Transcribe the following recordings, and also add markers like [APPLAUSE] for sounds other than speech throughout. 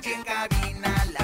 calle en cabina. La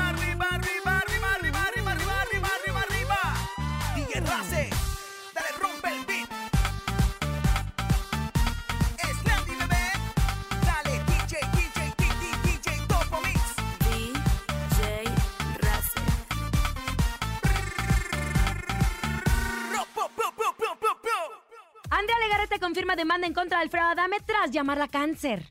Alfredo Adame tras llamarla cáncer.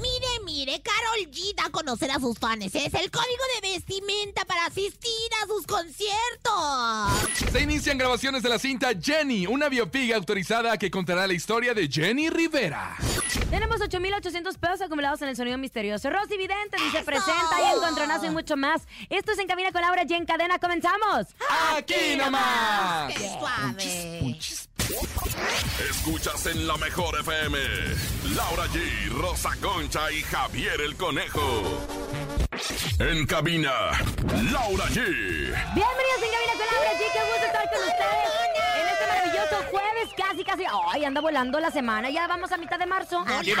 Mire, mire, Carol G da a conocer a sus fans. Es el código de vestimenta para asistir a sus conciertos. Se inician grabaciones de la cinta Jenny, una biopic autorizada que contará la historia de Jenny Rivera. Tenemos 8,800 pesos acumulados en el sonido misterioso. Rosy Vidente dice ¡Eso! presenta y encontronazo y mucho más. Esto es En Cabina con Laura y en Cadena. ¡Comenzamos! ¡Aquí nomás! ¡Qué suave! Escuchas en la mejor FM. Laura G, Rosa Concha y Javier el Conejo. En cabina, Laura G. Bienvenidos en Cabina con Laura G. Qué gusto estar con ustedes en este maravilloso jueves. Casi, casi. ¡Ay, anda volando la semana! Ya vamos a mitad de marzo. ¡Qué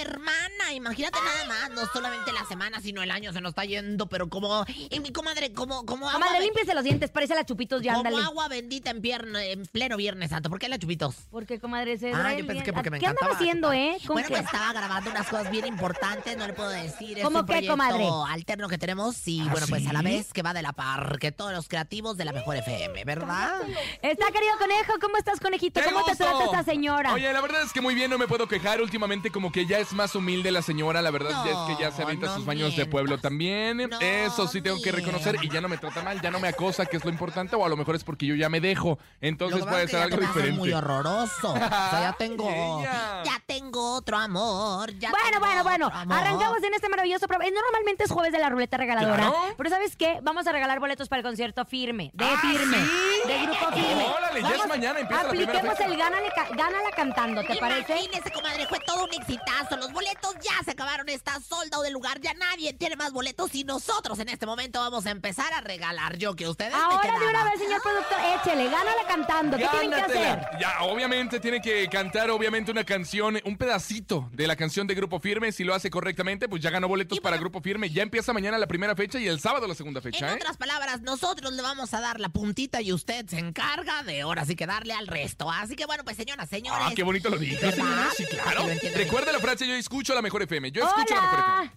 Hermana. Imagínate nada más. No solamente la semana, sino el año se nos está yendo. Pero como. Y mi comadre, como, como agua. Comadre, límpiese los dientes. Parece la chupitos ya, como ándale. agua bendita en, pleno Viernes Santo. ¿Por qué la chupitos? Porque, comadre, se Ah, yo pensé que porque me ¿Qué andaba encantaba. haciendo, eh? ¿Con Bueno, qué? pues estaba grabando unas cosas bien importantes, no le puedo decir. Es ¿Cómo un qué, proyecto comadre? alterno que tenemos y ¿Ah, bueno, pues a la sí? vez que va de la par que todos los creativos de la mejor FM, ¿verdad? Está, querido conejo. ¿Cómo estás, conejito? ¡Qué ¿Cómo te gusto! trata esta señora? Oye, la verdad es que muy bien, no me puedo quejar. Últimamente como que ya es más humilde la señora. La verdad ya es que ya se No, avienta no sus baños de pueblo también. No Eso sí tengo que reconocer. Y ya no me trata mal, ya no me acosa, que es lo importante. O a lo mejor es porque yo ya me dejo. Entonces puede es que ser ya algo diferente. muy horroroso. O sea, ya tengo, [LAUGHS] ella. ya tengo otro amor. ya Bueno, tengo bueno, bueno. Arrancamos en este maravilloso programa. Normalmente es jueves de la ruleta regaladora. Claro. Pero ¿sabes qué? Vamos a regalar boletos para el concierto firme. De firme. De grupo firme. Órale, ya es mañana, empieza Apliquemos el gánale, gánala cantando, ¿te parece? Imagínese, comadre, fue todo un exitazo. Los boletos ya se acabaron. Está soldado del lugar. Ya nadie tiene más boletos. Y nosotros en este momento vamos a empezar a regalar. Yo que ustedes me Ahora de una vez, señor productor, échele, gánala cantando. ¿Qué tienen que Gánatela. hacer? Ya, obviamente tiene que cantar, obviamente, una canción, un pedacito de la canción de Grupo Firme. Si lo hace correctamente, pues ya ganó boletos Y para bueno- Grupo Firme. Ya empieza mañana la primera fecha y el sábado la segunda fecha, En ¿eh? otras palabras, nosotros le vamos a dar la puntita y usted se encarga de ahora sí que darle al resto. Así que bueno, pues señoras, señores. Ah, qué bonito lo dijo. Sí, claro. Recuerda la frase, yo escucho la mejor FM. Yo escucho la mejor FM. Hola.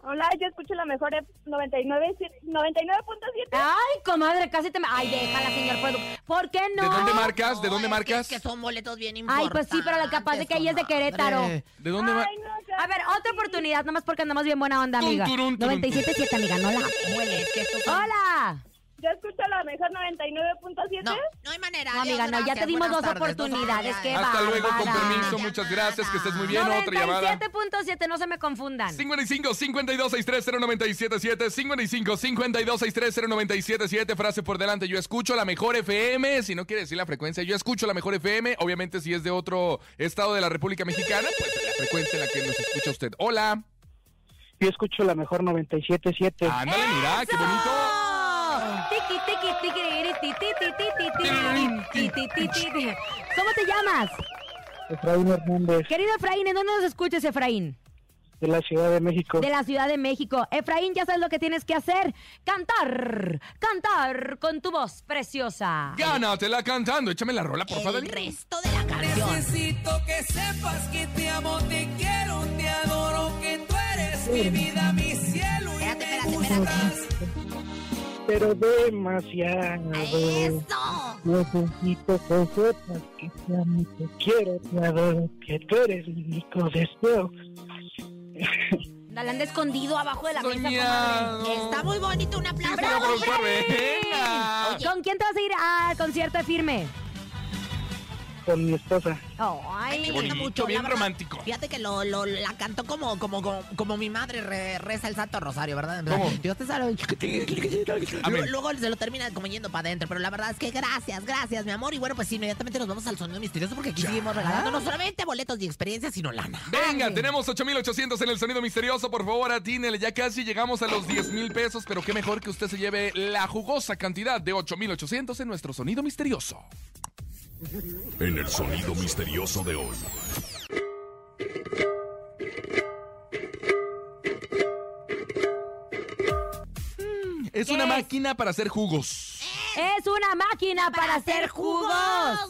Hola, yo escucho la mejor F- 99 99.7. Ay, comadre, casi te me... Ay, déjala, señor productor. ¿Por qué no? ¿De dónde marcas? ¿De dónde es que- marcas? Es que son boletos bien Ay, importantes. pues sí, pero la capaz de que ella es de Querétaro. ¿De dónde mar- Ay, no. A ver, otra oportunidad, nomás porque andamos bien buena onda, amiga. turun, turun, 97.7, amiga, no la Huele, es que estos son- ¡Hola! Yo escucho la mejor 99.7. No, no hay manera. No, amiga, no, ya te dimos dos tardes, oportunidades, Ay, qué ay, Hasta luego, con permiso. Muchas gracias. Que estés muy bien. Otra llamada. 97.7, no se me confundan. 55 52 63 0977 55 52 63 0977 frase por delante yo escucho la mejor FM si no quiere decir la frecuencia yo escucho la mejor FM obviamente si es de otro estado de la República Mexicana pues la frecuencia en la que nos escucha usted hola Yo escucho la mejor 97.7. ándale mira qué bonito ¿Cómo te llamas? Efraín Hernández, Querido Efraín, ¿en dónde nos escuchas, Efraín? de la Ciudad de México. De la Ciudad de México. Efraín, ya sabes lo que tienes que hacer. Cantar, cantar con tu voz preciosa. gánatela cantando échame la rola por favor El resto de la canción. Necesito que sepas que te amo, te quiero, te adoro, que tú eres mi vida, mi cielo y Espérate, me espérate, espérate. Pero demasiado. ¡Eso! Necesito sepas que te amo, te quiero, te adoro, que tú eres mi único deseo. La anda escondido abajo de la mesa. Está muy bonito, un aplauso. Bravo. ¿Con quién te vas a ir al concierto de firme? Con mi esposa. Ay, me Ay, gusta bonito, mucho. bien verdad. romántico. Fíjate que lo, lo- la cantó como, como, como, como mi madre re- reza el Santo Rosario, ¿verdad? ¿Cómo? Dios te salve. Amén. Luego, luego se lo termina como yendo para adentro, pero la verdad es que gracias, gracias, mi amor. Y bueno, pues inmediatamente nos vamos al sonido misterioso porque aquí seguimos regalando no solamente boletos y experiencias, sino lana. Venga, Ay. tenemos 8800 en el sonido misterioso. Por favor, atínele. Ya casi llegamos a los 10 mil pesos, pero qué mejor que usted se lleve la jugosa cantidad de 8800 en nuestro sonido misterioso. En el sonido misterioso de hoy. Es ¿Qué una es? máquina para hacer jugos. Es una máquina para, hacer hacer jugos. jugos.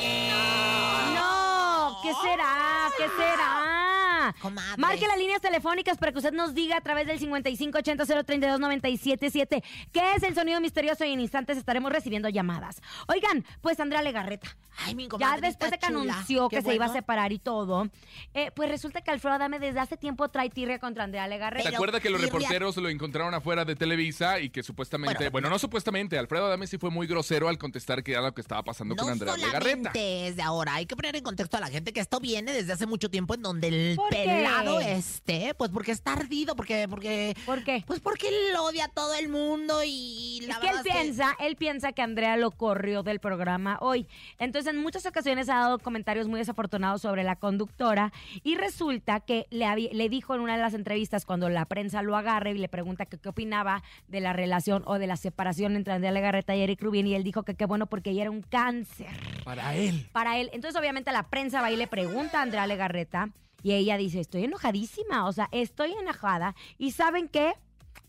No, ¿qué será? ¿Qué será? Comadre. Marque las líneas telefónicas para que usted nos diga a través del 5580-032-977 qué es el sonido misterioso y en instantes estaremos recibiendo llamadas. Oigan, pues Andrea Legarreta, Ay, mi ya después de que chula. anunció Qué que se iba a separar y todo, eh, pues resulta que Alfredo Adame desde hace tiempo trae tirria contra Andrea Legarreta. ¿Se Pero, acuerda que los reporteros lo encontraron afuera de Televisa y que supuestamente, Bueno, bueno, no supuestamente, Alfredo Adame sí fue muy grosero al contestar que era lo que estaba pasando No con Andrea Legarreta? solamente es de ahora, hay que poner en contexto a la gente que esto viene desde hace mucho tiempo en donde el ¿Por qué? pelado este, pues porque está ardido, porque, porque, ¿Por qué? pues porque él odia a todo el mundo y la es que él piensa, él piensa que Andrea lo corrió del programa hoy. Entonces, en muchas ocasiones ha dado comentarios muy desafortunados sobre la conductora y resulta que le, le dijo en una de las entrevistas cuando la prensa lo agarra y le pregunta que qué opinaba de la relación o de la separación entre Andrea Legarreta y Eric Rubin y él dijo que qué bueno porque ella era un cáncer Para él. para él. Entonces, obviamente, la prensa va y le pregunta a Andrea Legarreta y ella dice, estoy enojadísima, o sea, estoy enojada. ¿Y saben qué?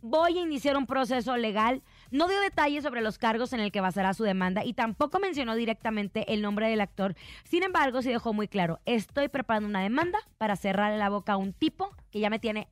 Voy a iniciar un proceso legal. No dio detalles sobre los cargos en el que basará su demanda y tampoco mencionó directamente el nombre del actor. Sin embargo, sí dejó muy claro, estoy preparando una demanda para cerrarle la boca a un tipo que ya me tiene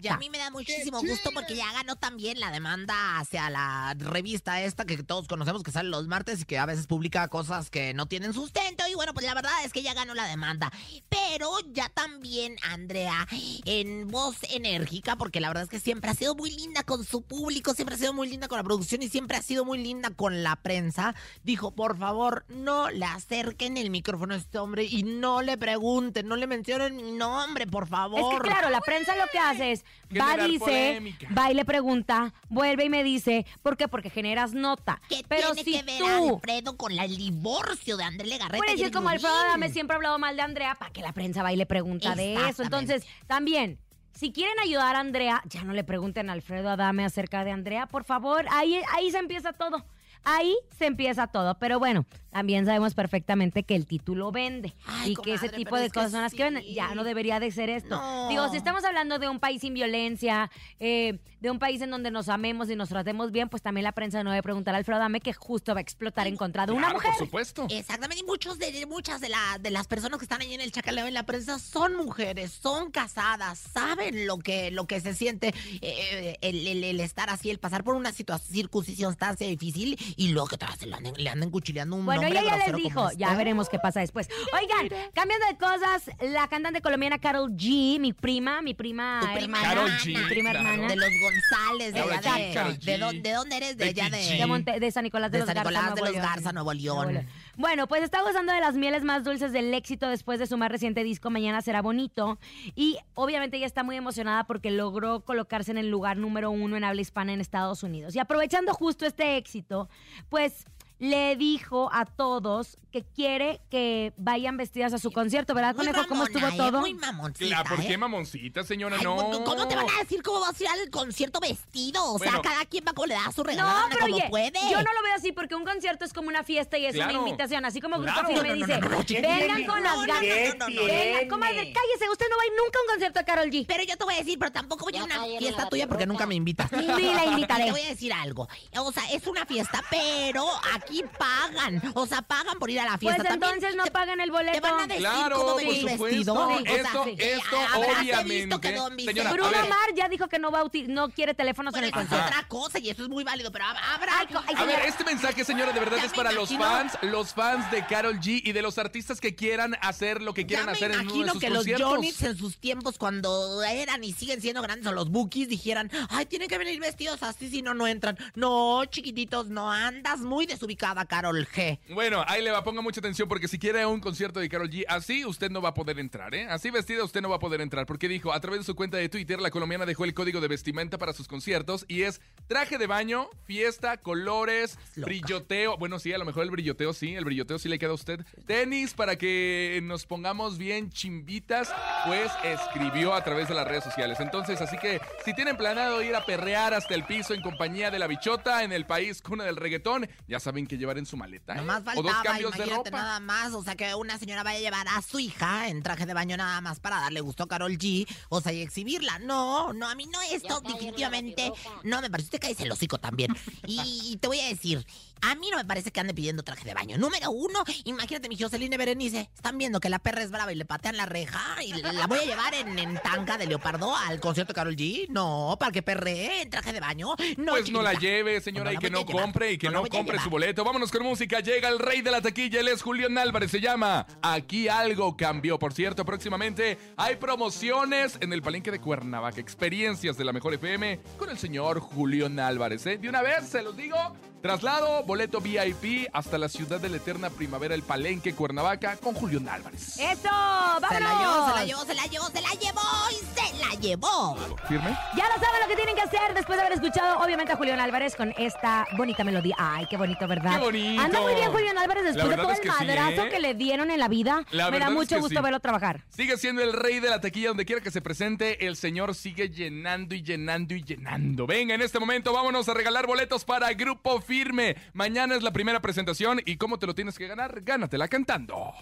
Y a mí me da muchísimo gusto porque ya ganó también la demanda hacia la revista esta que todos conocemos que sale los martes y que a veces publica cosas que no tienen sustento. Y bueno, pues la verdad es que ya ganó la demanda. Pero ya también Andrea, en voz enérgica, porque la verdad es que siempre ha sido muy linda con su público, siempre ha sido muy linda con la producción y siempre ha sido muy linda con la prensa, dijo, por favor, no le acerquen el micrófono a este hombre y no le pregunten, no le mencionen mi nombre, por favor. Es que claro, la prensa lo que hace es, va, dice, polémica. va y le pregunta, vuelve y me dice, ¿por qué? Porque generas nota. ¿Qué Pero tiene si que ver tú Alfredo con la- el divorcio de André Legarreta? Puede y decir como Alfredo? Adame siempre ha hablado mal de Andrea para que la prensa va y le pregunta de eso. Entonces, también, si quieren ayudar a Andrea, ya no le pregunten a Alfredo Adame acerca de Andrea, por favor. Ahí, ahí se empieza todo. Ahí se empieza todo. Pero bueno, también sabemos perfectamente que el título vende. Ay, y que ese tipo de es cosas son las que venden. Ya no debería de ser esto. No. Digo, si estamos hablando de un país sin violencia, eh, de un país en donde nos amemos y nos tratemos bien, pues también la prensa no debe preguntar a Alfredo Adame que justo va a explotar en contra de una mujer. por supuesto. Exactamente, y muchos de, muchas de, la, de las personas que están ahí en el chacaleo en la prensa son mujeres, son casadas, saben lo que, lo que se siente eh, el, el- el estar así, el pasar por una situación, circunstancia difícil y luego que se le anden, le anden cuchileando un Bueno, ella ya les dijo, ya este. veremos qué pasa después. Oigan, cambiando de cosas, la cantante colombiana Carol G, mi prima, mi prima Tu prima hermana, G, mi prima claro. hermana De los González, de allá de, de, ¿de dónde eres? De allá de, de, Monte- de San Nicolás de, de los San Garza, Nicolás de Nuevo los León. Garza, Nuevo León. Bueno, pues está gozando de las mieles más dulces del éxito después de su más reciente disco Mañana será bonito. Y obviamente ella está muy emocionada porque logró colocarse en el lugar número uno en habla hispana en Estados Unidos. Y aprovechando justo este éxito, pues le dijo a todos que quiere que vayan vestidas a su concierto, ¿verdad, Muy Conejo? ¿Cómo mamona, estuvo ¿eh? todo? Muy mamoncita, Claro, ¿por ¿eh? qué mamoncita, señora? Ay, no. ¿Cómo te van a decir cómo vas a ir al concierto vestido? O sea, Bueno. cada quien va como le da su No, regalada pero como oye, puede. yo no lo veo así porque un concierto es como una fiesta y es Claro. una invitación. Así como Grupo Claro. Firme No, no, dice, no, no, no, vengan con no, las no, ganas. no, no, no, Venga, comadre, cállese, usted no va a ir nunca a un concierto de Carol G. Pero yo te voy a decir, pero tampoco voy a una fiesta tuya porque nunca me invitas. Ni la [LAUGHS] invitaré. Te voy a decir algo. O sea, es una fiesta, pero aquí pagan. O sea, pagan por ir a la Pues fiesta. También entonces no te- pagan el Te boleto. van a decir Claro, cómo por venir supuesto. vestido. O sea, Esto, sí. esto, habráse obviamente. visto que don Señora, Bruno Mar ya dijo que no va a no quiere teléfonos Bueno, en el concierto. otra cosa y eso es muy válido, pero hab- habrá... Ay, co- ay, A ver, este mensaje, señora, de verdad Ya es para los imagino. fans, los fans de Carol G y de los artistas que quieran hacer lo que quieran hacer en uno de imagino sus que los. Johnny's en sus tiempos cuando eran y siguen siendo grandes o los Bookies dijeran, ay, tienen que venir vestidos así si no, no entran. No, chiquititos, no andas muy desubicada, Carol G. Bueno, ahí le va, ponga mucha atención porque si quiere un concierto de Carol G, así usted no va a poder entrar, ¿eh? Así vestida usted no va a poder entrar porque dijo, a través de su cuenta de Twitter, la colombiana dejó el código de vestimenta para sus conciertos y es traje de baño, fiesta, colores, loca. brilloteo. Bueno, sí, a lo mejor el brilloteo sí, el brilloteo sí le queda a usted. Tenis para que nos pongamos bien chimbitas, pues escribió a través de las redes sociales. Entonces, así que si tienen planeado ir a perrear hasta el piso en compañía de la bichota en el país cuna del reggaetón, ya saben que llevar en su maleta. ¿eh? Nomás o dos faltaba, cambios de imagínate ropa. nada más, o sea, que una señora vaya a llevar a su hija en traje de baño nada más para darle gusto a Carol G, o sea, y exhibirla. No, no, a mí no esto definitivamente no me parece. Usted cállese el hocico también. Y, y te voy a decir, a mí no me parece que ande pidiendo traje de baño. Número uno, imagínate mi Jocelyn y Berenice, están viendo que la perra es brava y le patean la reja y la voy a llevar en, en tanga de leopardo al concierto de Carol G. No, para que perree en traje de baño. No, Pues no la lleve, señora, No y que no compre y que No compre su boleto. Vámonos con música. Llega el rey de la taquilla. Él es Julián Álvarez. Se llama Aquí algo cambió. Por cierto, próximamente hay promociones en el palenque de Cuernavaca. Experiencias de la mejor FM con el señor Julián Álvarez. ¿eh? De una vez, se los digo. Traslado, boleto VIP hasta la ciudad de la eterna primavera, el palenque Cuernavaca con Julián Álvarez. ¡Eso! ¡Vámonos! Se la llevó, se la llevó, se la llevó, se la llevó y se la llevó. ¿Firme? Ya lo saben lo que tienen que hacer después de haber escuchado, obviamente, a Julián Álvarez con esta bonita melodía. Ay, qué bonito, ¿verdad? ¡Qué bonito! Anda muy bien Julián Álvarez después de todo es el sí, madrazo ¿eh? que le dieron en la vida. La Me da es mucho que gusto sí. verlo trabajar. Sigue siendo el rey de la taquilla donde quiera que se presente. El señor sigue llenando y llenando y llenando. Venga, en este momento vámonos a regalar boletos para Grupo Firme. Mañana es la primera presentación y ¿cómo te lo tienes que ganar? Gánatela cantando.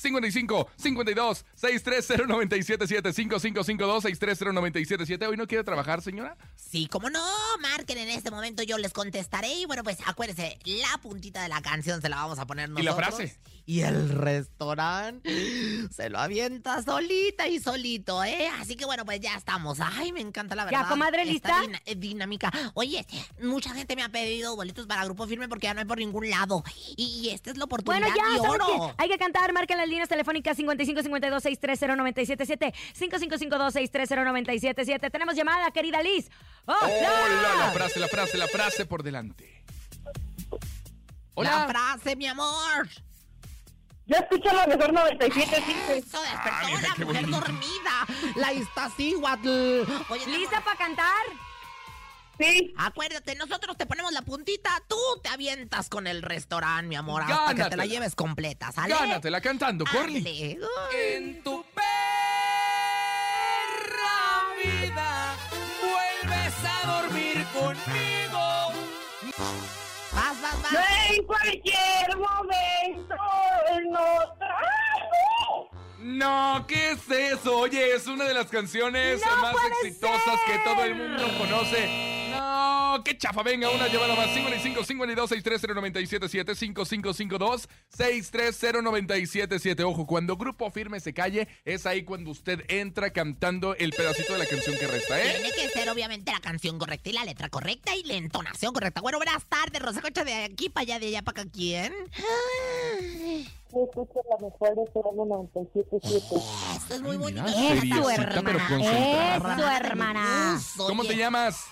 55 52 630 977 5552 630 977 ¿Hoy no quiere trabajar, señora? Sí, como no, marquen en este momento, yo les contestaré. Y bueno, pues acuérdense, la puntita de la canción se la vamos a poner ¿Y nosotros. la frase? Y el restaurante se lo avienta solita y solito, ¿eh? Así que bueno, pues ya estamos. Ay, me encanta la Ya, verdad. comadre, esta ¿lista? eh, dinámica. Oye, mucha gente me ha pedido boletos para Grupo Firme porque ya no hay por ningún lado. Y esta es la oportunidad Bueno, ya, de ¿saben oro. qué? Hay que cantar. Marquen líneas telefónicas 55 52 630 977 5552 630 977 Tenemos llamada, querida Liz. ¡Hola! Hola, la frase, la frase, la frase por delante. La Hola. frase, mi amor. Yo escucho la mejor 97.5. Eso despertó Ah, mira la mujer bonito. dormida. La Iztaccíhuatl. ¿Lista para cantar? Sí. Acuérdate, nosotros te ponemos la puntita, tú te avientas con el restaurante, mi amor, hasta que te la lleves completa, ¿sale? Gánatela cantando, Corny. En tu perra vida vuelves a dormir conmigo. Vas, vas, vas. En cualquier momento en otra. No, ¿qué es eso? Oye, es una de las canciones ¡No más exitosas que todo el mundo conoce. No, qué chafa. Venga, una llamada más. 55 52 630 977 5552 630 977 Ojo, cuando Grupo Firme se calle, es ahí cuando usted entra cantando el pedacito de la canción que resta, ¿eh? Tiene que ser obviamente la canción correcta y la letra correcta y la entonación correcta. Bueno, buenas tardes, Rosa Concha, de aquí para allá, de allá para acá, ¿quién? Yo escucho la mejor FM 97.7. Esto es muy bonito. Es tu hermana. Es tu hermana. ¿Cómo te llamas?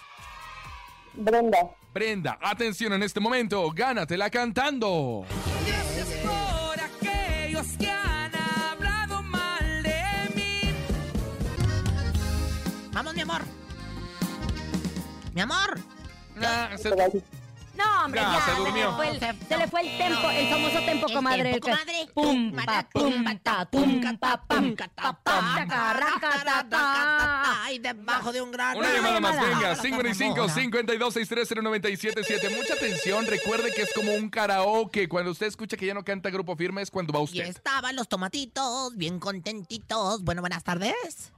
Brenda. Brenda, atención en este momento, gánatela cantando. por aquellos que han hablado mal de mí. Vamos, mi amor. Mi amor. Ah, se- No, hombre, Ya, ya, se se, durmió. le fue el, se le fue el tempo, el famoso tempo, El comadre. tempo, el comadre. Pum, pa, pum, ta, tum, pa, pam, pam, ta, ta. Y debajo de un gran... Una llamada más, venga, 55 52 630 977 Mucha atención, recuerde que es como un karaoke. Cuando usted escucha que ya no canta Grupo Firme es cuando va Y usted. estaban los tomatitos bien contentitos. Bueno, buenas tardes.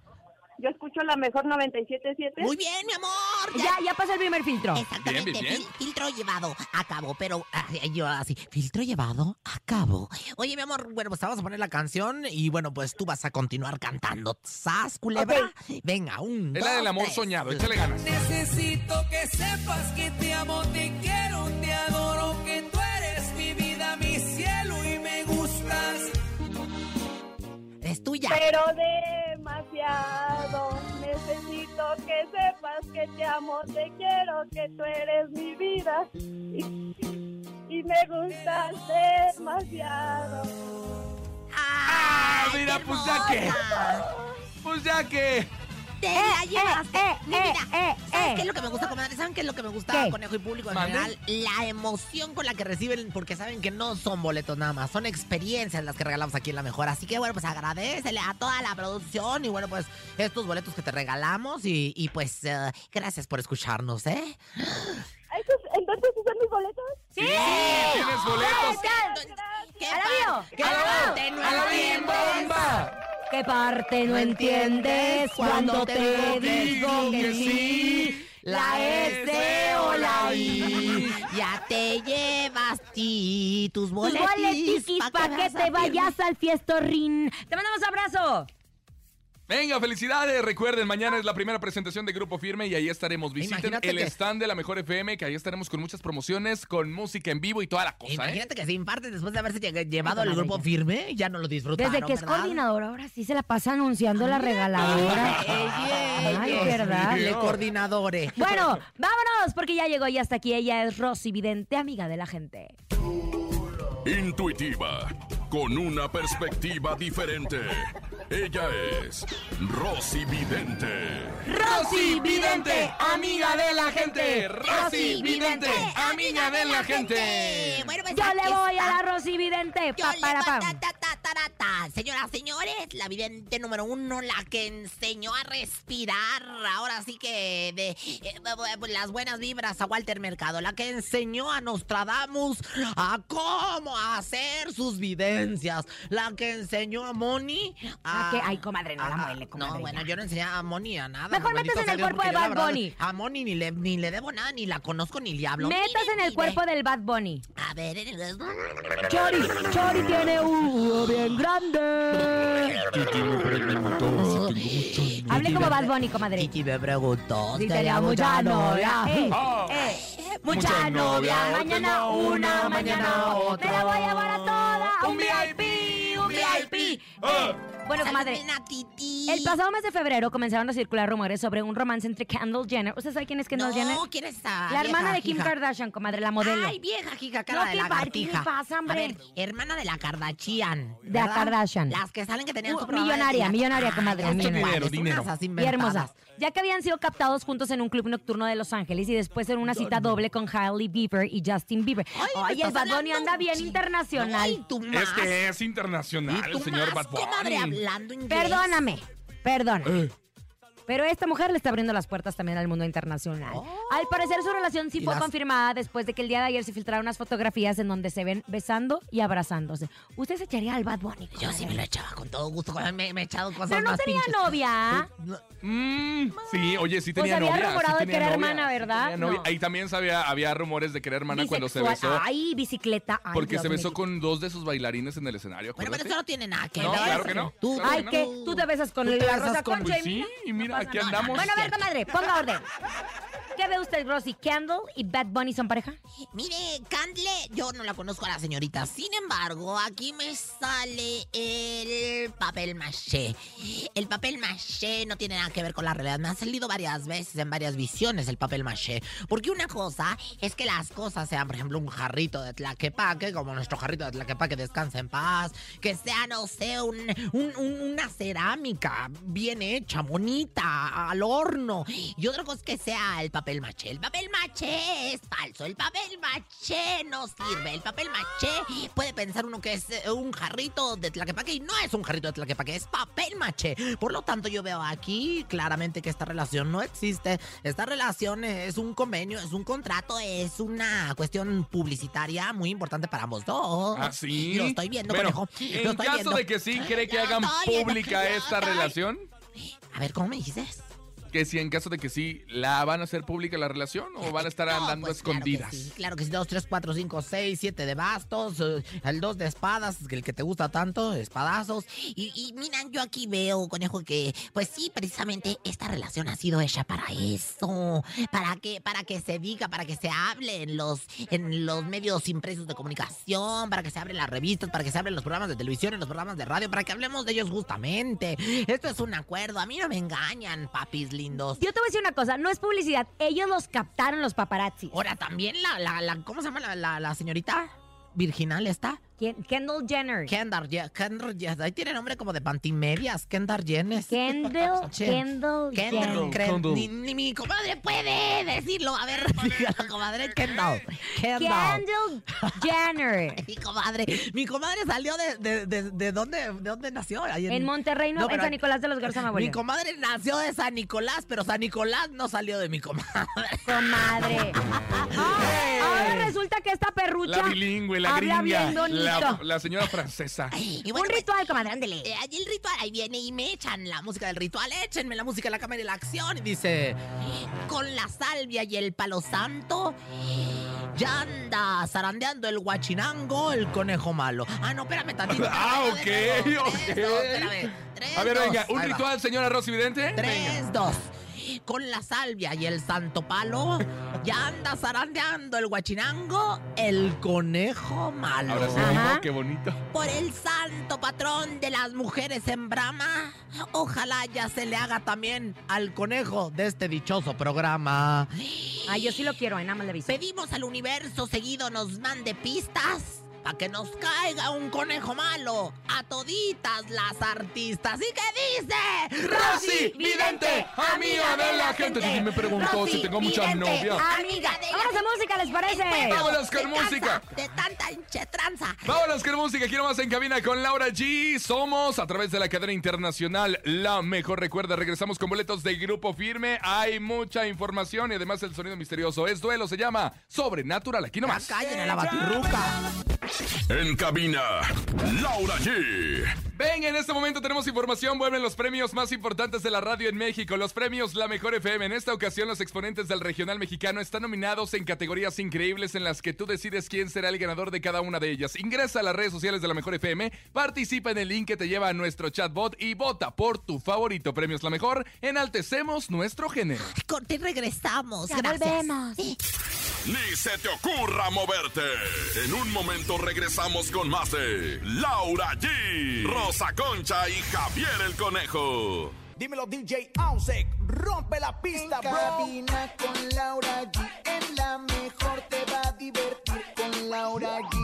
Yo escucho la mejor 97.7. Muy bien, mi amor. Ya, ya pasó el primer filtro. Exactamente, Bien, bien, fil- filtro llevado a cabo, pero yo así, filtro llevado a cabo. Oye, mi amor, bueno, pues te vamos a poner la canción y bueno, pues tú vas a continuar cantando. ¿Sas, culebra? Venga, un, Es la del amor tres. soñado, échale ganas. Necesito que sepas que te amo, te quiero, te adoro, que tú eres mi vida, mi cielo y me gustas. Es tuya. Pero demasiado. Que sepas que te amo, te quiero, que tú eres mi vida. Y, y me gustas demasiado. Ah, Ay, mira, qué pues ya que. Pues ya que. Te la llevaste. eh, Mi eh, vida. eh, ¿Sabes eh. qué es lo que me gusta, comadre? ¿Saben qué es lo que me gusta, ¿Qué? conejo y público en ¿Mande? general? La emoción con la que reciben, porque saben que no son boletos nada más, son experiencias las que regalamos aquí en La Mejor. Así que, bueno, pues agradecele a toda la producción y, bueno, pues estos boletos que te regalamos y, y, pues eh, gracias por escucharnos, ¿eh? [GASPS] ¿Esos- ¿Entonces sí son mis boletos? ¡Sí! Tienes boletos. ¿Qué ¡Alabío! ¿Qué ¡Alabío, entiendes? bomba! ¿Qué parte no entiendes cuando te digo que sí? La S o la I. Ya te llevas ti tus Tus boletiquis pa' que te vayas al fiestorrín. Te mandamos abrazo. Venga, felicidades. Recuerden, mañana es la primera presentación de Grupo Firme y ahí estaremos. Visiten Imagínate el que- stand de la Mejor FM, que ahí estaremos con muchas promociones, con música en vivo y toda la cosa, ¿eh? Imagínate que sin parte después de haberse lle- llevado el grupo firme, ya no lo disfrutaron, Desde que es ¿verdad? coordinador, ahora sí se la pasa anunciando la regaladora. [LAUGHS] Ey, Ay, ey, ¿verdad? Le coordinadores. [LAUGHS] Bueno, vámonos, porque ya llegó y hasta aquí. Ella es Rosy Vidente, amiga de la gente. Intuitiva, con una perspectiva diferente. Ella es Rosy Vidente. Rosy Vidente, amiga de la gente. Rosy Vidente, amiga de la gente. Bueno, pues Yo le voy a la Rosy Vidente. Pa, para, voy- Señoras, señores, la vidente número uno, la que enseñó a respirar, ahora sí que de eh, las buenas vibras a Walter Mercado, la que enseñó a Nostradamus a cómo hacer sus videncias, la que enseñó a Moni a... Ah, que- ay, comadre, no la a- muele, No, comadre, bueno, ya. yo no enseñé a Moni a nada. Mejor métase en el cuerpo de la Bad Bunny. A Moni ni le, ni le debo nada, ni la conozco, ni le hablo. le- en el cuerpo del Bad Bunny. A ver, en el... Chori, Chori tiene un bien grande. Hable como Bad Bunny, comadre. Kiki me preguntó. Si si tenía mucha novia. Eh, Ah. eh, Mucha Mucha novia, novia. hoy Mañana tengo una, mañana otra. Me la voy a llevar a toda. Un VIP. Ah. Bueno, comadre. El pasado mes de febrero comenzaron a circular rumores sobre un romance entre Kendall Jenner. ¿Usted sabe quién es Kendall no, Jenner? ¿quién es esa La hermana de Kim hija? Kardashian, comadre, la modelo. Ay, vieja, hija, cara No, de ¿qué lagartija. pasa, hombre? A ver, hermana de la Kardashian. De la. Kardashian. Las que salen que tenían Uh, su millonaria, millonaria, Ay, comadre, sé millonaria. Dinero, así y hermosas. Ya que habían sido captados juntos en un club nocturno de Los Ángeles y después en una cita doble con Hailey Bieber y Justin Bieber. Ay, Oye, el Bad anda bien internacional. Ay, tú más. Es que es Y internacional tú el señor más, Bad Bunny. comadre, hablando inglés. Perdóname, perdóname. Eh. Pero esta mujer le está abriendo las puertas también al mundo internacional. Al parecer su relación sí Oh. Fue las- confirmada después de que el día de ayer se filtraron unas fotografías en donde se ven besando y abrazándose. ¿Usted se echaría al Bad Bunny? Yo sí me lo echaba con todo gusto. Me, me he echado cosas Pero no más tenía pinches. novia. No, Mm, sí, oye, sí Pues tenía había novia. sí rumorado de tenía que era novia, hermana, sí ¿verdad? tenía novia. No. Ahí también sabía, había rumores de que era hermana cuando se besó. Ay, bicicleta. Ay, porque Dios se besó con dos de sus bailarines en el escenario. Bueno, pero eso no tiene nada que No, ver. claro que no. Tú, Claro Ay, que que tú te besas con Tú te la besas Rosa con- Concha Pues sí, y mira, aquí andamos. Bueno, a ver, comadre, ponga orden. ¿Qué ve usted, Rosy? ¿Candle y Bad Bunny son pareja? Mire, Candle, yo no la conozco a la señorita. Sin embargo, aquí me sale el papel maché. El papel maché no tiene nada que ver con la realidad. Me ha salido varias veces en varias visiones el papel maché. Porque una cosa es que las cosas sean, por ejemplo, un jarrito de tlaquepaque, como nuestro jarrito de tlaquepaque descansa en paz. Que sea, no sé, un, un- un- una cerámica bien hecha, bonita, al horno. Y otra cosa es que sea el papel maché. El papel maché es falso. El papel maché no sirve. El papel maché puede pensar uno que es eh, un jarrito de tlaquepaque y no es un jarrito de tlaquepaque, es papel maché. Por lo tanto, yo veo aquí claramente que esta relación no existe. Esta relación es un convenio, es un contrato, es una cuestión publicitaria muy importante para ambos dos. ¿Ah, sí? Lo estoy viendo, Bueno, conejo. En caso viendo. de que sí, ¿cree que hagan viendo, pública esta estoy- relación? A ver, ¿cómo me dices? Que si en caso de que sí, ¿la van a hacer pública la relación o van a estar No, andando pues, escondidas? Claro que sí, claro que sí. 2, 3, 4, 5, 6, 7 de bastos. eh, el 2 de espadas, el que te gusta tanto, espadazos. Y, y miran, yo aquí veo, conejo, que pues sí, precisamente esta relación ha sido hecha para eso. Para que, para que se diga, para que se hable en los, en los medios impresos de comunicación, para que se abren las revistas, para que se abren los programas de televisión, en los programas de radio, para que hablemos de ellos justamente. Esto es un acuerdo. A mí no me engañan, papis lindos. Yo te voy a decir una cosa, no es publicidad, ellos los captaron los paparazzi. Ahora también la, la, la ¿cómo se llama la, la, la señorita? Virginal está. Kendall Jenner. Kendall, Kendall, ahí tiene nombre como de pantimedias, Kendall Jenner. Kendall. [LAUGHS] Kendall, Kendall, Kendall. Ni, ni mi comadre puede decirlo. A ver, [LAUGHS] dígalo, comadre Kendall. Kendall. Kendall Jenner. [LAUGHS] Mi comadre, mi comadre salió de, de, de, de dónde, de dónde nació. Ahí En Monterrey, no, en pero San Nicolás de los Garza, Mi comadre nació de San Nicolás, pero San Nicolás no salió de mi comadre. Comadre. Ahora resulta que esta perrucha La bilingüe, la habla gringa, bien bonito. la, la señora francesa. Y Un bueno, pues, ritual, comadre, ándele. Eh, allí el ritual, ahí viene y me echan la música del ritual, échenme la música de la cámara y la acción. Y dice, con la salvia y el palo santo, ya anda zarandeando el guachinango, el conejo malo. Ah, no, espérame tantito. [LAUGHS] Ah, nuevo. ok, Tres, ok. dos, espérame. Tres, A ver, dos. venga, un Ahí va. ritual, señora Rosy Vidente. Venga. Tres, dos. Con la salvia y el santo palo, ya anda zarandeando el guachinango, el conejo malo. Ahora sí, qué bonito. Por el santo patrón de las mujeres en Brahma, ojalá ya se le haga también al conejo de este dichoso programa. Ay, yo sí lo quiero, eh, nada más le aviso. Pedimos al universo seguido nos mande pistas para que nos caiga un conejo malo a toditas las artistas. ¿Y qué dice? Rosy Vidente, amiga de la gente. Y me preguntó si tengo muchas novias. Amiga de Vámonos a música, ¿les parece? Vámonos con de tanta- música. De tanta hinchetranza. Vámonos con música, quiero más en cabina con Laura G. Somos a través de la cadena internacional La Mejor. Recuerda, regresamos con boletos de Grupo Firme. Hay mucha información y además el sonido misterioso. Es duelo, se llama Sobrenatural. Aquí nomás. callen a la batirruca. En cabina, Laura G. Ven, en este momento tenemos información. Vuelven los premios más importantes de la radio en México. Los premios La Mejor FM. En esta ocasión, los exponentes del regional mexicano están nominados en categorías increíbles en las que tú decides quién será el ganador de cada una de ellas. Ingresa a las redes sociales de La Mejor FM, participa en el link que te lleva a nuestro chatbot y vota por tu favorito. Premios La Mejor. Enaltecemos nuestro género. Corte y regresamos. Ya Gracias. volvemos. Sí. Ni se te ocurra moverte. En un momento regresamos con más de Laura G, Rosa Concha y Javier el Conejo. Dímelo DJ Ausek, rompe la pista, En bro. cabina con Laura G. En la mejor te va a divertir con Laura G. G,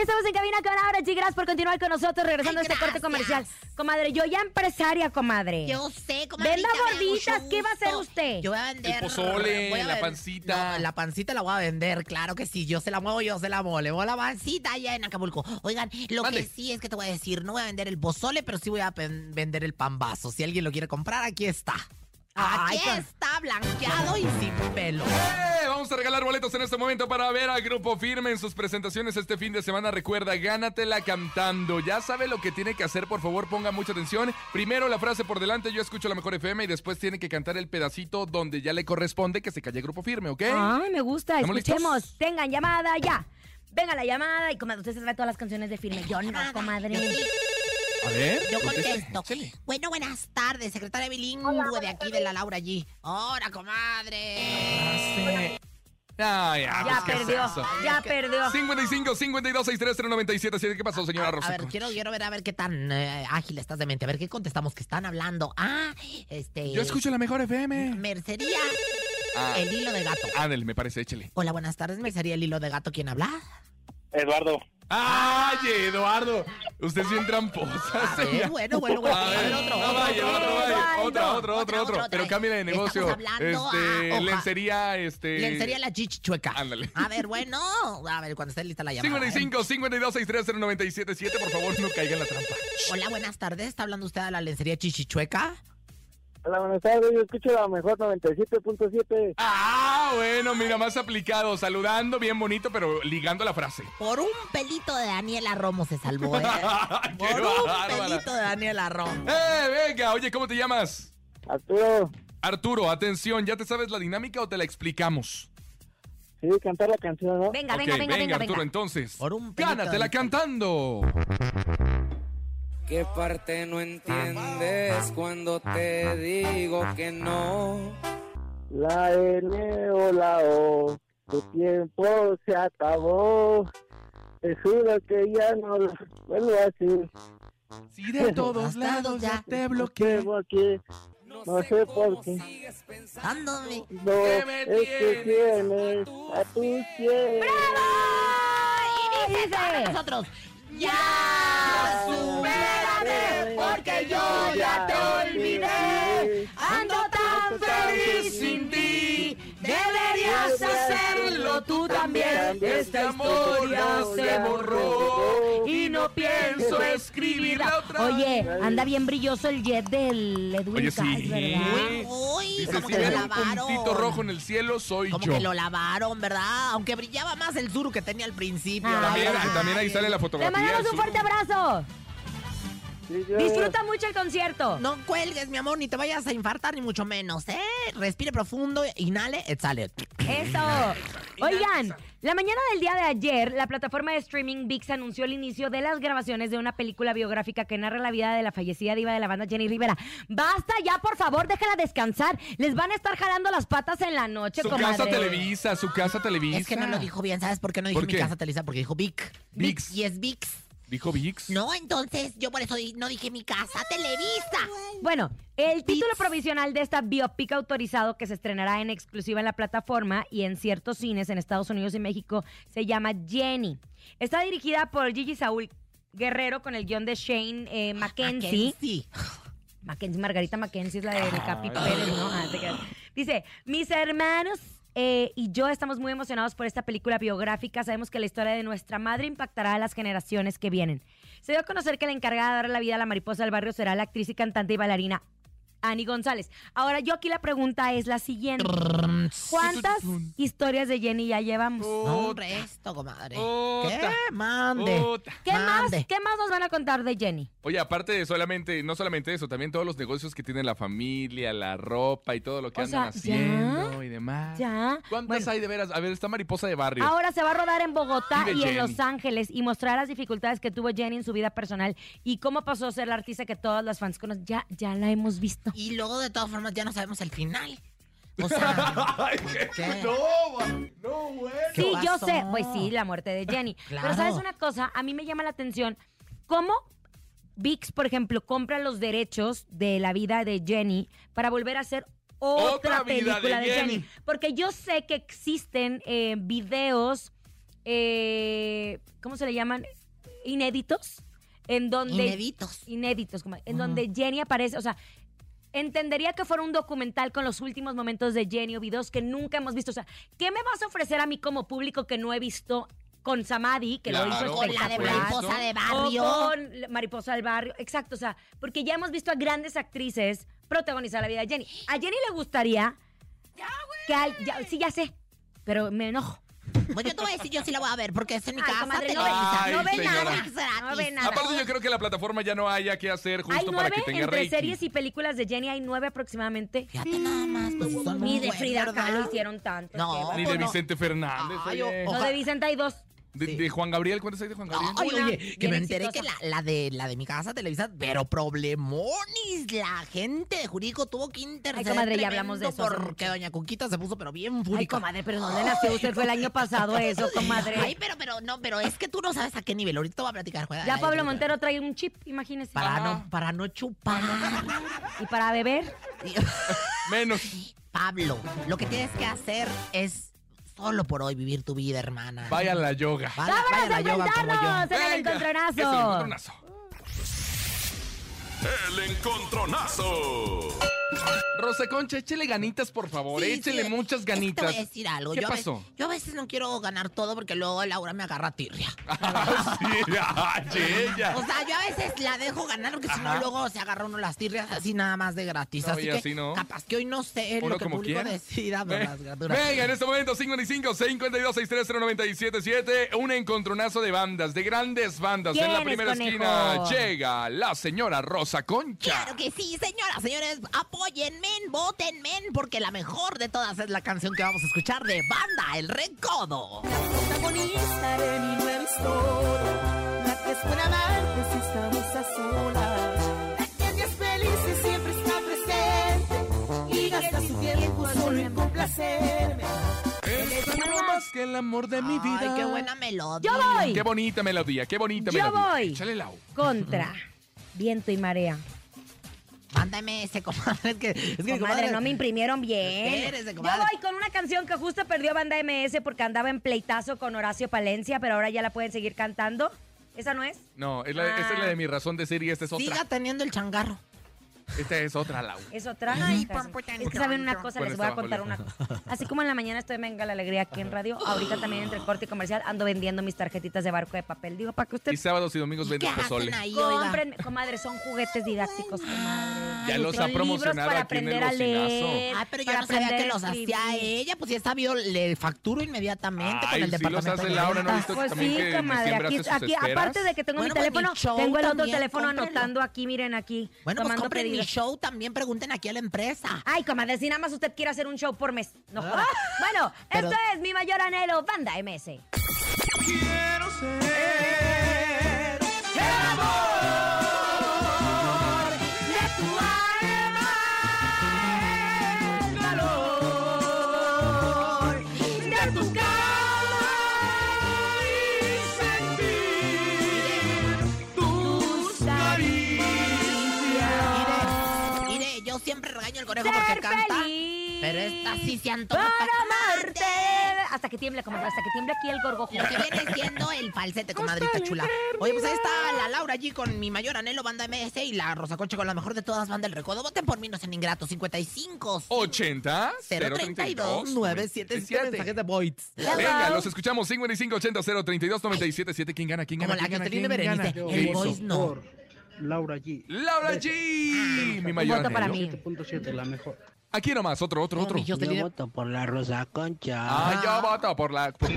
estamos en cabina con Aura G. Gracias por continuar con nosotros, regresando Ay, a este corte comercial. Comadre, yo ya empresaria, comadre. Yo sé, comadrita. Venda gorditas, ¿qué va a hacer usted? Yo voy a vender... El pozole, voy a la pancita. No, la pancita la voy a vender, claro que sí. Yo se la muevo, yo se la muevo. La pancita allá en Acapulco. Oigan, lo Mande. que sí es que te voy a decir, no voy a vender el pozole, pero sí voy a vender el pambazo. Si alguien lo quiere comprar, aquí está. Aquí está, blanqueado y sin pelo. ¡Eh! Vamos a regalar boletos en este momento para ver al Grupo Firme en sus presentaciones este fin de semana. Recuerda, gánatela cantando. Ya sabe lo que tiene que hacer, por favor, ponga mucha atención. Primero la frase por delante, yo escucho la mejor FM y después tiene que cantar el pedacito donde ya le corresponde que se calle Grupo Firme, ¿ok? Ay, me gusta. ¿Estamos Escuchemos. listos? Tengan llamada ya. Venga la llamada y comadre, usted se sabe todas las canciones de firme. Yo no, comadre. A ver. Yo contesto. échale. Bueno, buenas tardes, secretaria bilingüe de aquí de la Laura G. Hola, comadre. Ay, Ya pues, ¿qué es perdió, ya perdió. 55 52 63 97 ¿Qué pasó, señora A Rosa? ver, quiero, quiero ver a ver qué tan eh, ágil estás de mente. A ver qué contestamos que están hablando. Ah, este. Yo escucho la mejor FM. Mercería, Ah, el hilo de gato. ándale, me parece, échale. Hola, buenas tardes, Mercería, el hilo de gato. ¿Quién habla? Eduardo. ¡Ay, Eduardo! Usted es bien tramposa, señora. bueno, bueno, bueno. A ver, otro, no otro, vaya, otro, otro, vaya. Eduardo. Otro, otro, otro, Otra, otro. otra, Pero otra. cámbiale de negocio. Estamos hablando Este, a hoja. lencería, este... Lencería la chichichueca. Ándale. A ver, bueno. A ver, cuando esté lista la llamada. ¿eh? 55 52 63 0977 por favor, no caiga en la trampa. Hola, buenas tardes. ¿Está hablando usted de la lencería chichichueca? Hola, buenas tardes. Yo escucho la mejor 97.7. Ah, bueno, mira, más aplicado. Saludando, bien bonito, pero ligando la frase. Por un pelito de Daniela Romo se salvó, [LAUGHS] ¿eh? ¡Qué Por un bárbara! pelito de Daniela Romo. ¡Eh, venga! Oye, ¿cómo te llamas? Arturo, Arturo, atención, ¿ya te sabes la dinámica o te la explicamos? sí, cantar la canción, ¿no? Venga, venga, venga, venga, Arturo, venga. entonces. Por un pelito Gánatela cantando. ¿Qué parte no entiendes cuando te digo que no? La N o la O, tu tiempo se acabó. Te juro que ya no lo vuelvo a decir. Si de [LAUGHS] todos lados ya te bloqueé. Llevo aquí, no sé por qué. Dándome. No, ¿Qué me es que tienes a tus pies. Y dice para nosotros. Ya porque yo ya te olvidé. Ando tan feliz sin ti. Deberías hacerlo tú también. Esta historia se borró y no pienso [LAUGHS] escribirla otra Oye, anda bien brilloso el jet del Edwin Oye, Cass, sí. ¿verdad? Uy, Dice, como si que lo ven un lavaron. puntito rojo en el cielo, soy Como yo. que lo lavaron, ¿verdad? Aunque brillaba más el suru que tenía al principio. Ay, También, también ahí sale la Le fotografía. mandamos del un fuerte abrazo. Disfruta mucho el concierto. No cuelgues, mi amor, ni te vayas a infartar, ni mucho menos, ¿eh? Respire profundo, inhale, exhale. Eso. Oigan, la mañana del día de ayer, la plataforma de streaming VIX anunció el inicio de las grabaciones de una película biográfica que narra la vida de la fallecida diva de la banda Jenny Rivera. Basta ya, por favor, déjala descansar. Les van a estar jalando las patas en la noche, Su comadre. casa Televisa, su casa Televisa. Es que no lo dijo bien, ¿sabes por qué no dije ¿Por mi qué? casa Televisa? Porque dijo Vic. Vix. Y es Vix. Dijo VIX. No, entonces yo por eso di- no dije mi casa Televisa. Bueno, el título provisional de esta biopic autorizado que se estrenará en exclusiva en la plataforma y en ciertos cines en Estados Unidos y México se llama Jenny. Está dirigida por Gigi Saúl Guerrero con el guion de Shane eh, Mackenzie. Mackenzie. Mackenzie, Margarita Mackenzie es la de Capi Pérez, ¿no? Ah, te. Dice, mis hermanos eh, y yo estamos muy emocionados por esta película biográfica. Sabemos que la historia de nuestra madre impactará a las generaciones que vienen. Se dio a conocer que la encargada de darle la vida a la mariposa del barrio será la actriz y cantante y bailarina Ani González. Ahora, yo aquí la pregunta es la siguiente. ¿Cuántas historias de Jenny ya llevamos? No, hombre, esto, comadre. ¿Qué? Mande. ¿Qué más, Mande. ¿Qué más nos van a contar de Jenny? Oye, aparte de solamente, no solamente eso, también todos los negocios que tiene la familia, la ropa y todo lo que O andan sea, ¿ya? haciendo y demás. Ya. ¿Cuántas Bueno. hay de veras? A ver, esta mariposa de barrio. Ahora se va a rodar en Bogotá Vive y en Jenny. Los Ángeles y mostrar las dificultades que tuvo Jenny en su vida personal y cómo pasó a ser la artista que todas las fans conocen. Ya, ya la hemos visto. Y luego, de todas formas, ya no sabemos el final. O sea, [LAUGHS] Ay, qué- ¿Qué? No, no, güey. ¿Qué Sí, yo pasó? sé. Pues sí, la muerte de Jenny. Claro. Pero ¿sabes una cosa? A mí me llama la atención cómo VIX, por ejemplo, compra los derechos de la vida de Jenny para volver a hacer otra, película de de, Jenny. Jenny. Porque yo sé que existen eh, videos eh, ¿cómo se le llaman? Inéditos. En donde. Inéditos. Inéditos, como- en donde Jenny aparece, o sea. Entendería que fuera un documental con los últimos momentos de Jenny o videos que nunca hemos visto. O sea, ¿qué me vas a ofrecer a mí como público que no he visto con Samadhi, que lo Claro, hizo por Con la de espectacular? mariposa de O barrio. con la Mariposa del Barrio. Exacto, o sea, porque ya hemos visto a grandes actrices protagonizar la vida de Jenny. A Jenny le gustaría que al- ya- sí, ya sé, pero me enojo. Pues yo te voy a decir, yo sí la voy a ver, porque es en mi Ay, casa. comadre, no Televisa. ve- no ve señora. nada. No ve nada. Aparte, yo creo que la plataforma ya no haya que hacer justo Hay para nueve que tenga entre rating. series y películas de Jenny, hay nueve aproximadamente. Fíjate nada más, pues son Ni muy de buenas, Frida ¿verdad? Kahlo hicieron tanto. No. Ni de Vicente Fernández. Ay, oye. o- No, de Vicente hay dos. De, de Juan Gabriel, ¿cuántas hay de Juan Gabriel? Ay, Una oye, que me enteré exitosa. que la, la de la de mi casa Televisa, pero problemonis, la gente de jurídico tuvo que interceder comadre, ya hablamos de eso porque doña Cuquita se puso pero bien Ay, fúrica. comadre, pero ¿dónde nació usted? Fue el año pasado eso, [LAUGHS] comadre. Ay, pero, pero, no, pero es que tú no sabes a qué nivel. Ahorita te voy a platicar. juega, Ya ay, Pablo ay, Montero trae un chip, imagínese. Para Ah. no, para no chupar. Y para beber. [LAUGHS] Menos. Pablo, lo que tienes que hacer es solo por hoy vivir tu vida, hermana. Vaya la yoga. Vaya, ¡Vámonos vaya la yoga como yo. enfrentarnos en el Venga, encontronazo! es el encontronazo. El encontronazo. Rosa Concha, échele ganitas, por favor. Sí, échele sí, muchas es que ganitas. te voy a decir algo. ¿Qué yo a veces- pasó? yo a veces no quiero ganar todo porque luego Laura me agarra tirria. [LAUGHS] Ah, sí, ay, ella. O sea, yo a veces la dejo ganar porque si no luego se agarra uno las tirrias así nada más de gratis. No, así que así no. capaz que hoy no sé Uno lo que el público quiera. decida, pero las. Venga, en este momento 55 52 63 0977 un encontronazo de bandas, de grandes bandas. En la ¿Quién es, primera conejo? esquina llega la señora Rosa Concha. Claro que sí, señoras, señores, apóyenme, votenme, porque la mejor de todas es la canción que vamos a escuchar de Banda El Recodo. protagonista de mi nueva historia. La que es buena amante si estamos a solas. La que en días felices siempre está presente. Y gasta su tiempo solo en complacerme. Es algo más que el amor de mi vida. Ay, qué buena melodía. ¡Yo voy! Qué bonita melodía, qué bonita Yo melodía. voy. Échale la Contra viento y marea. Mándame ese, comadre. Es que, es que Comadre, no me imprimieron bien. Espérese, Yo comadre. voy con una canción que justo perdió Banda MS porque andaba en pleitazo con Horacio Palencia, pero ahora ya la pueden seguir cantando. ¿Esa no es? No, es la, esa es la de mi razón de ser y esta es otra. Siga teniendo el changarro. Esta es otra, Lau. Es otra. Ay, es que saben una cosa, les voy a contar una cosa. [LAUGHS] Así como en la mañana estoy en Venga la Alegría aquí en radio, ahorita también entre corte y comercial ando vendiendo mis tarjetitas de barco de papel. Digo, para que usted Y sábados y domingos ¿Y vende qué pozole. compren, comadre, son juguetes didácticos, comadre. Ya los ha promocionado para aquí en el aprender a leer. Ah, pero yo para no sabía que los hacía ella. Pues está vivo, le facturo inmediatamente con el sí los departamento. hace de Laura, ¿no he visto Pues también sí, que comadre. Aquí, aparte de que tengo Bueno, mi teléfono, tengo el otro teléfono anotando aquí, miren aquí. Bueno, pues tomando compren mi pedidos. Show también, pregunten aquí a la empresa. Ay, comadre, si nada más usted quiere hacer un show por mes. No. Bueno, Ah. Pero- esto es mi mayor anhelo, Banda MS. Quiero ser siempre regaño al conejo Ser porque canta. feliz. Pero esta sí se antoja Para amarte. Hasta que tiemble, comadre, hasta que tiemble aquí el gorgojo. Lo que viene siendo el falsete, comadrita chula. Oye, pues ahí está la Laura allí con mi mayor anhelo, banda MS, y la Rosa Concha con la mejor de todas, banda El Recodo. Voten por mí, no sean ingratos. 55 80 032 977 mensajes de Voids. Venga, los escuchamos 55 80 032 977. ¿Quién gana? ¿Quién Como gana? la ¿Quién que gana? te tiene ¿Quién gana? Berenice. ¿Qué El? Voice no. Laura G. Laura G. Mi mayor Voto para mí. 7.7, la mejor. Aquí nomás, otro, otro, otro. mi Jocelyn. voto por la Rosa Concha. Ah, yo voto por la. por-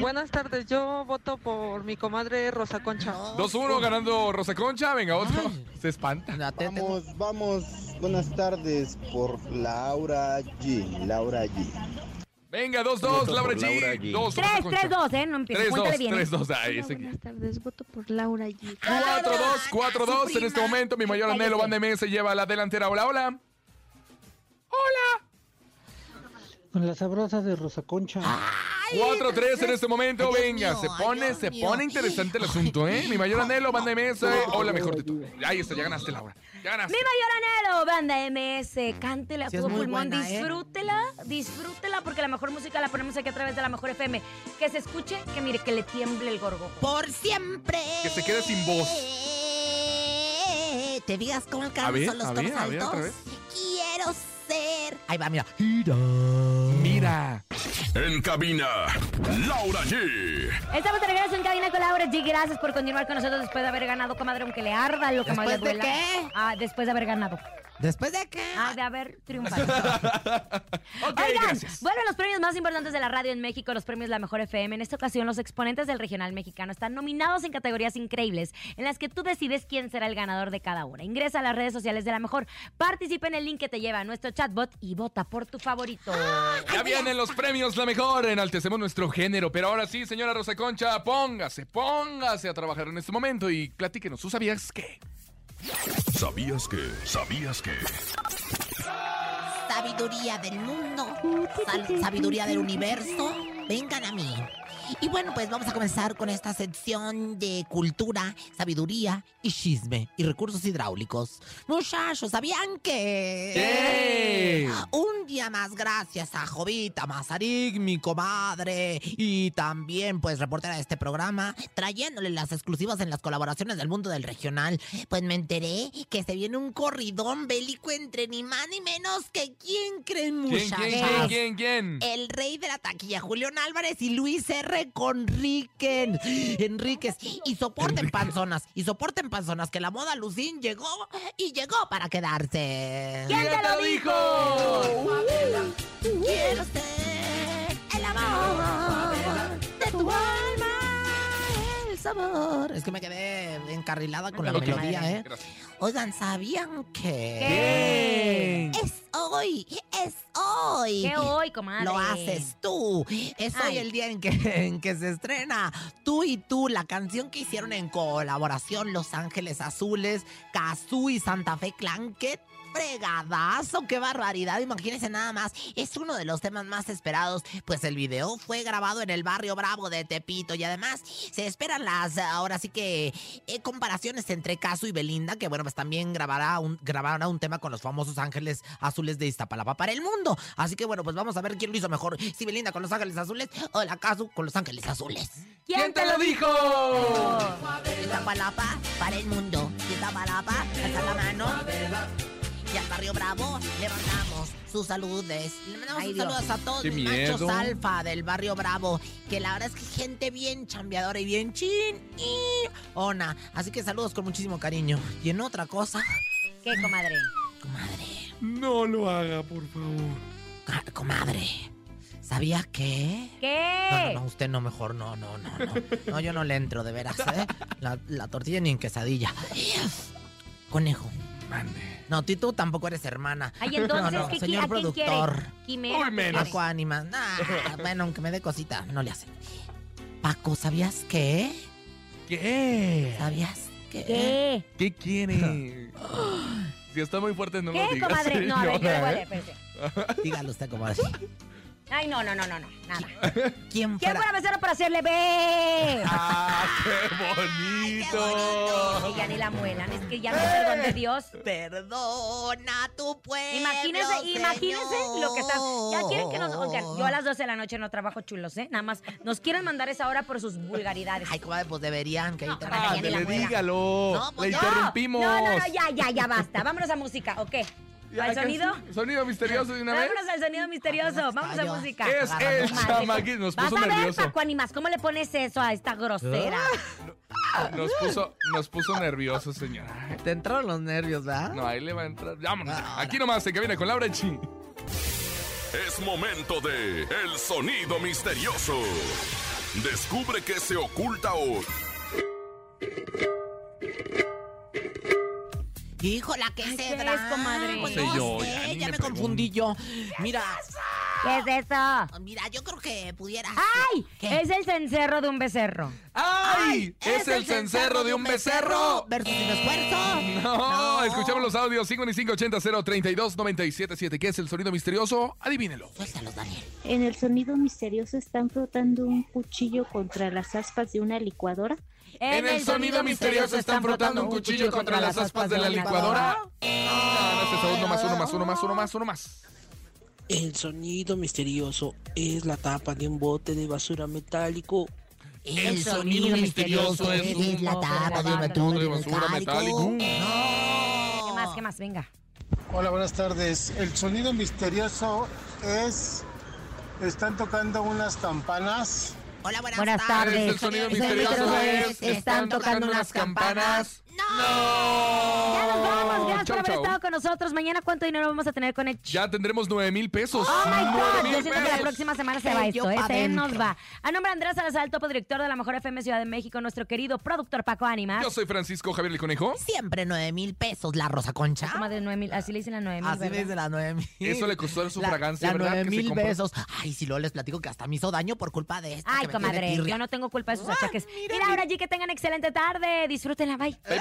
Buenas tardes, yo voto por mi comadre Rosa Concha. 2-1 ganando Rosa Concha. Venga, otro. [LAUGHS] Se espanta. Ya te- te- Vamos, vamos. Buenas tardes por Laura G. Laura G. Venga, 2-2, Voto Laura G. G. 2 3, 3, 2, ¿eh? No empieces. 3-2, Cuéntale bien. 3-2. Ay, ese. Buenas tardes, voto por Laura G. 4-2, 4-2 en este momento. Mi mayor anhelo, Banda MS, se lleva a la delantera. Hola, hola. Hola. Con la sabrosa de Rosa Concha. Ah, 4-3 en este momento. Dios Venga, mío, se pone, Dios se mío. pone interesante el asunto, ¿eh? Mi mayor anhelo, banda MS o la mejor de todas. Ahí está, ya ganaste, Laura. Ya ganaste. Mi mayor anhelo, banda MS, cántela a Sí, todo pulmón, buena, ¿eh? disfrútela, disfrútela, porque la mejor música la ponemos aquí a través de la mejor FM. Que se escuche, que mire, que le tiemble el gorgo. Por siempre. Que se quede sin voz. ¿Te digas cómo alcanzo los a ver, a ver, altos? otra vez. Ahí va, mira. Mira. En cabina, Laura G. Estamos de regreso en cabina con Laura G. Gracias por continuar con nosotros después de haber ganado, comadre, aunque le arda lo que más le ¿Después de duela. qué? Ah, después de haber ganado. ¿Después de qué? Ah, de haber triunfado. [LAUGHS] Ok, Oigan, gracias. vuelven los premios más importantes de la radio en México, los premios La Mejor FM. En esta ocasión, los exponentes del regional mexicano están nominados en categorías increíbles en las que tú decides quién será el ganador de cada una. Ingresa a las redes sociales de La Mejor, participa en el link que te lleva a nuestro chatbot y vota por tu favorito. Ya vienen los premios, la mejor. Enaltecemos nuestro género. Pero ahora sí, señora Rosa Concha, póngase, póngase a trabajar en este momento y platíquenos. ¿Tú sabías qué? ¿Sabías que? ¿Sabías que? Sabiduría del mundo, sabiduría del universo, vengan a mí. Y bueno, pues vamos a comenzar con esta sección de cultura, sabiduría y chisme y recursos hidráulicos. Muchachos, ¿sabían que? ¿Qué? Un día más gracias a Jovita Mazarik, mi comadre, y también pues reportera de este programa, trayéndole las exclusivas en las colaboraciones del mundo del regional. Pues me enteré que se viene un corridón bélico entre ni más ni menos que quién creen ¿Quién, muchachos. quién, quién, quién, quién? El rey de la taquilla, Julián Álvarez y Luis R. Conriquen. Enríquez. Y soporten panzonas. Y soporten panzonas que la moda Lucín llegó y llegó para quedarse. ¿Quién te lo dijo? Quiero ser el amor de tu alma, el sabor. Es que me quedé encarrilada con la melodía, ¿eh? Gracias. Oigan, ¿sabían que ¿Qué? es hoy? Es hoy. ¿Qué hoy, comadre? Lo haces tú. Es hoy el día en que, [LAUGHS] en que se estrena Tú y Tú, la canción que hicieron en colaboración Los Ángeles Azules, Cazú y Santa Fe Clan. ¡Qué fregadazo! ¡Qué barbaridad! Imagínense nada más. Es uno de los temas más esperados, pues el video fue grabado en el barrio Bravo de Tepito y además se esperan las, ahora sí que, eh, comparaciones entre Cazú y Belinda, que bueno, pues también grabará un, grabará un tema con los famosos Ángeles Azules de Iztapalapa para el mundo. Así que bueno, pues vamos a ver quién lo hizo mejor, si Belinda con los Ángeles Azules o la Cazú con los Ángeles Azules. ¿Quién te lo dijo? Iztapalapa para el mundo. Iztapalapa, alza la mano. Y al barrio Bravo le mandamos sus saludes. Le mandamos Ay, sus Dios. saludos a todos los machos alfa del barrio Bravo. Que la verdad es que gente bien chambeadora y bien chin y ona. Así que saludos con muchísimo cariño. Y en otra cosa, ¿Qué, comadre? comadre, No lo haga, por favor. comadre. ¿Sabía qué? ¿Qué? No, no, no, usted no, mejor no, no, no, no. No, yo no le entro, de veras, ¿eh? La, la tortilla ni en quesadilla. Conejo. Mande. No, tú, tú tampoco eres hermana. Ay, [LAUGHS] entonces, no, no, ¿qué, señor ¿a quién productor. quiere? Quimera, ¿qué Ánimas. Nah, [LAUGHS] bueno, aunque me dé cosita, no le hace. Paco, ¿sabías qué? ¿Qué? ¿Sabías qué? ¿Qué? ¿Qué quiere? [GASPS] Si está muy fuerte, no lo ¿Qué, digas. comadre? No, a ver, yo le señora, voy a ¿eh? Dígalo usted como así. Ay, no, no, no, no, no, nada. [LAUGHS] ¿Quién ¿Quién fuera? mesero para hacerle ve? [LAUGHS] ¡Ah, qué [LAUGHS] bonito! Y ya ni la muelan, es que ya no es perdón de Dios. Perdona tu pueblo. Imagínense, imagínense lo que están. Ya quieren que nos. Señor. Oigan, yo a las 12 de la noche no trabajo chulos, ¿eh? Nada más nos quieren mandar esa hora por sus vulgaridades. Ay, comadre, pues deberían, que ahí No, la Ándale, muela. dígalo. No, pues Le no. interrumpimos. No, no, no, ya, ya, ya basta. Vámonos a música, ¿o qué? ¿Al ¿qué sonido? ¿Sonido misterioso de una vez? Vámonos al sonido misterioso. Vamos a música. Es el chamaquito, nos Vas puso a ver, nervioso. Paco Animas, ¿cómo le pones eso a esta grosera? [GASPS] Nos puso, nos puso nervioso, señora. Te entraron los nervios, ¿verdad? No, ahí le va a entrar. Vámonos. Aquí nomás se viene con Laura Chi. Es momento de El Sonido Misterioso. Descubre qué se oculta hoy. Híjola, ¿qué Ay, ¿qué será? es, comadre? Pues No sé no yo, sé, ya ya, ni me, me confundí yo. Mira, ¿Qué es eso? Mira, yo creo que pudiera. ¡Ay! Es el cencerro de un becerro. ¡Ay! ¿Es, el cencerro de un becerro? Versus sin esfuerzo. No, escuchamos los audios 5580-032-977. ¿Qué es el sonido misterioso? Adivínelo. Suéltalos, Daniel. En el sonido misterioso están frotando un cuchillo contra las aspas de una licuadora. En el sonido misterioso están frotando un cuchillo contra las aspas de la licuadora. Ah, no, ese es uno más, uno más, uno más, uno más, uno más. El sonido misterioso es la tapa de un bote de basura metálico. El sonido misterioso es la tapa de un bote de basura metálico. ¿Qué más? ¿Qué más? Venga. Hola, buenas tardes. El sonido misterioso es... Están tocando unas campanas. Hola, buenas, Buenas tardes. tardes. El sonido El misterioso es... Están tocando unas campanas. ¡No! Ya nos vamos. Gracias Chau, por haber chau. estado con nosotros. Mañana, ¿cuánto dinero vamos a tener con el Ya tendremos 9 mil pesos. Oh my ¡Nueve God, yo siento que la próxima semana se va esto, ¿eh? se nos va. A nombre de Andrés Salazar, el topo director de la Mejor FM Ciudad de México, nuestro querido productor Paco Ánimas. Yo soy Francisco Javier el Conejo. Siempre nueve mil pesos la Rosa Concha. Como de nueve mil, así le dicen las nueve mil, Así ¿verdad? me dice la nueve mil. Eso le costó su La- fragancia, La ¿verdad? nueve que se mil compró? pesos. Ay, si luego les platico que hasta me hizo daño por culpa de esto. Ay, que me tiene comadre, yo no tengo culpa de sus achaques. Mira, ahora allí que tengan excelente tarde. Disfrútenla, bye. Bye,